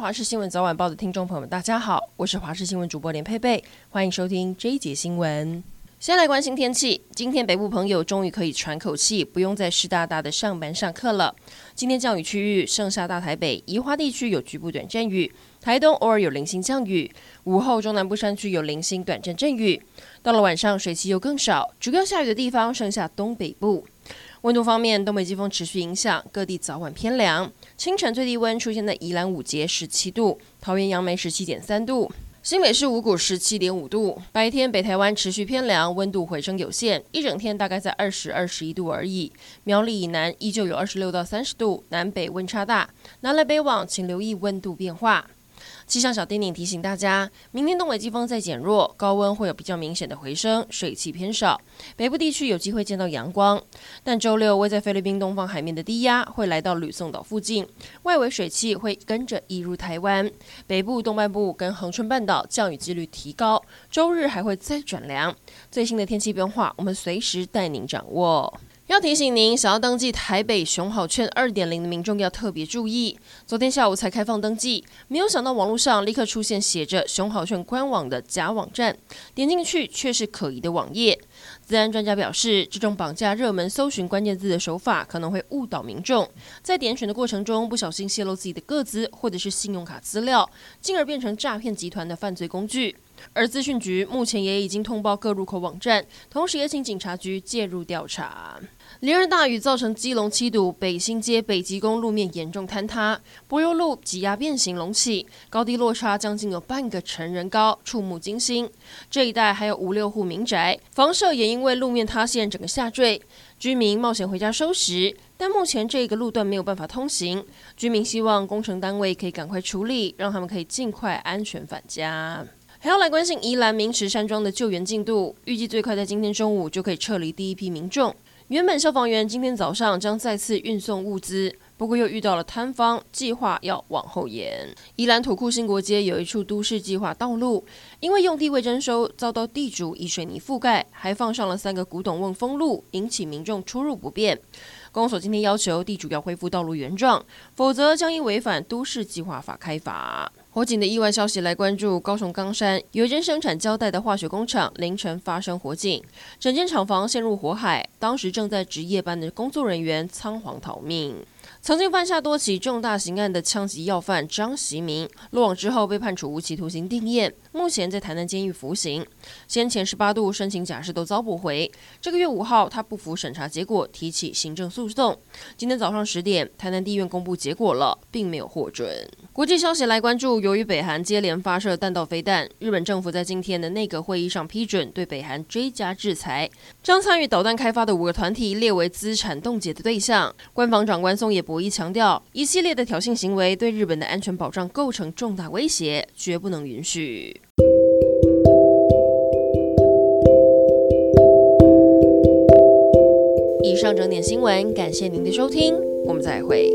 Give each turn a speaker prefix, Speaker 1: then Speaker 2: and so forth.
Speaker 1: 华视新闻早晚报的听众朋友们，大家好，我是华视新闻主播连佩佩，欢迎收听这一节新闻。先来关心天气，今天北部朋友终于可以喘口气，不用再湿哒哒的上班上课了。今天降雨区域剩下大台北、宜花地区有局部短阵雨，台东偶尔有零星降雨，午后中南部山区有零星短阵阵雨。到了晚上，水汽又更少，主要下雨的地方剩下东北部。温度方面，东北季风持续影响，各地早晚偏凉。清晨最低温出现在宜兰五结十七度，桃园杨梅十七点三度，新北市五股十七点五度。白天北台湾持续偏凉，温度回升有限，一整天大概在二十二十一度而已。苗栗以南依旧有二十六到三十度，南北温差大，南来北往请留意温度变化。气象小叮咛提醒大家，明天东北季风在减弱，高温会有比较明显的回升，水汽偏少，北部地区有机会见到阳光。但周六位在菲律宾东方海面的低压会来到吕宋岛附近，外围水汽会跟着移入台湾，北部东半部跟恒春半岛降雨几率提高，周日还会再转凉。最新的天气变化，我们随时带您掌握。要提醒您，想要登记台北熊好券二点零的民众要特别注意。昨天下午才开放登记，没有想到网络上立刻出现写着熊好券官网的假网站，点进去却是可疑的网页。资安专家表示，这种绑架热门搜寻关键字的手法可能会误导民众，在点选的过程中不小心泄露自己的个资或者是信用卡资料，进而变成诈骗集团的犯罪工具。而资讯局目前也已经通报各入口网站，同时也请警察局介入调查。连日大雨造成基隆七堵北新街北极宫路面严重坍塌，柏油路挤压变形隆起，高低落差将近有半个成人高，触目惊心。这一带还有五六户民宅，房舍也因为路面塌陷整个下坠，居民冒险回家收拾，但目前这个路段没有办法通行，居民希望工程单位可以赶快处理，让他们可以尽快安全返家。还要来关心宜兰明池山庄的救援进度，预计最快在今天中午就可以撤离第一批民众。原本消防员今天早上将再次运送物资，不过又遇到了坍方，计划要往后延。宜兰土库新国街有一处都市计划道路，因为用地未征收，遭到地主以水泥覆盖，还放上了三个古董瓮封路，引起民众出入不便。公所今天要求地主要恢复道路原状，否则将因违反都市计划法开罚。火警的意外消息来关注，高雄冈山有一间生产胶带的化学工厂凌晨发生火警，整间厂房陷入火海，当时正在值夜班的工作人员仓皇逃命。曾经犯下多起重大刑案的枪击要犯张习明落网之后被判处无期徒刑定谳，目前在台南监狱服刑。先前十八度申请假释都遭驳回，这个月五号他不服审查结果提起行政诉讼。今天早上十点，台南地院公布结果了，并没有获准。国际消息来关注，由于北韩接连发射弹道飞弹，日本政府在今天的内阁会议上批准对北韩追加制裁，将参与导弹开发的五个团体列为资产冻结的对象。官方长官松野博一强调，一系列的挑衅行为对日本的安全保障构成重大威胁，绝不能允许。以上整点新闻，感谢您的收听，我们再会。